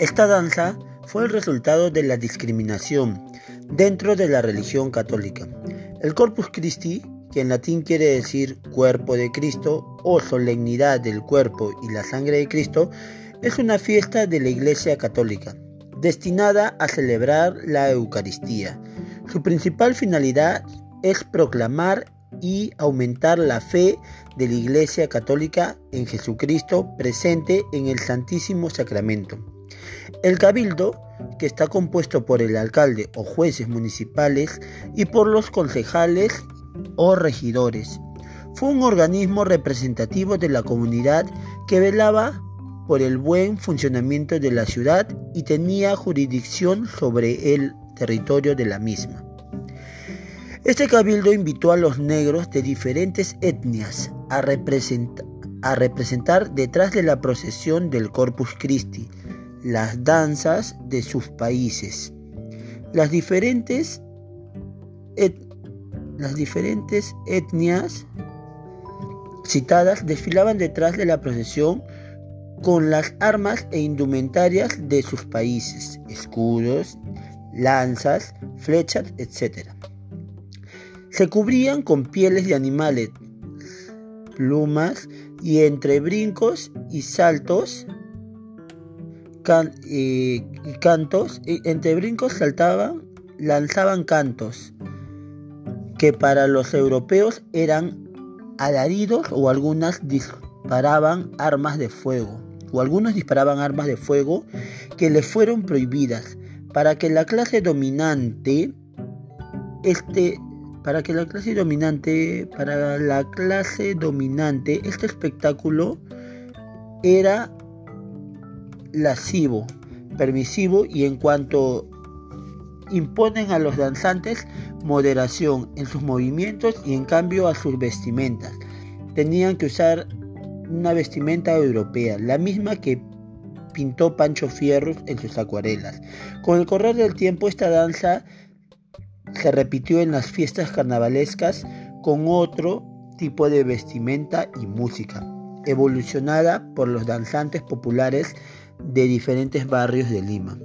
Esta danza fue el resultado de la discriminación dentro de la religión católica. El Corpus Christi, que en latín quiere decir cuerpo de Cristo o solemnidad del cuerpo y la sangre de Cristo, es una fiesta de la Iglesia Católica, destinada a celebrar la Eucaristía. Su principal finalidad es proclamar y aumentar la fe de la Iglesia Católica en Jesucristo presente en el Santísimo Sacramento. El cabildo, que está compuesto por el alcalde o jueces municipales y por los concejales o regidores, fue un organismo representativo de la comunidad que velaba por el buen funcionamiento de la ciudad y tenía jurisdicción sobre el territorio de la misma. Este cabildo invitó a los negros de diferentes etnias a, representar detrás de la procesión del Corpus Christi las danzas de sus países. Las diferentes etnias citadas desfilaban detrás de la procesión con las armas e indumentarias de sus países, escudos, lanzas, flechas, etc. Se cubrían con pieles de animales, plumas y entre brincos y saltos y cantos, entre brincos saltaban, lanzaban cantos que para los europeos eran alaridos o algunas disparaban armas de fuego o algunos disparaban armas de fuego que les fueron prohibidas. Para que la clase dominante este para que la clase dominante, para la clase dominante, este espectáculo era lascivo, permisivo y en cuanto imponen a los danzantes moderación en sus movimientos y en cambio a sus vestimentas. Tenían que usar una vestimenta europea, la misma que pintó Pancho Fierros en sus acuarelas. Con el correr del tiempo esta danza se repitió en las fiestas carnavalescas con otro tipo de vestimenta y música, evolucionada por los danzantes populares de diferentes barrios de Lima.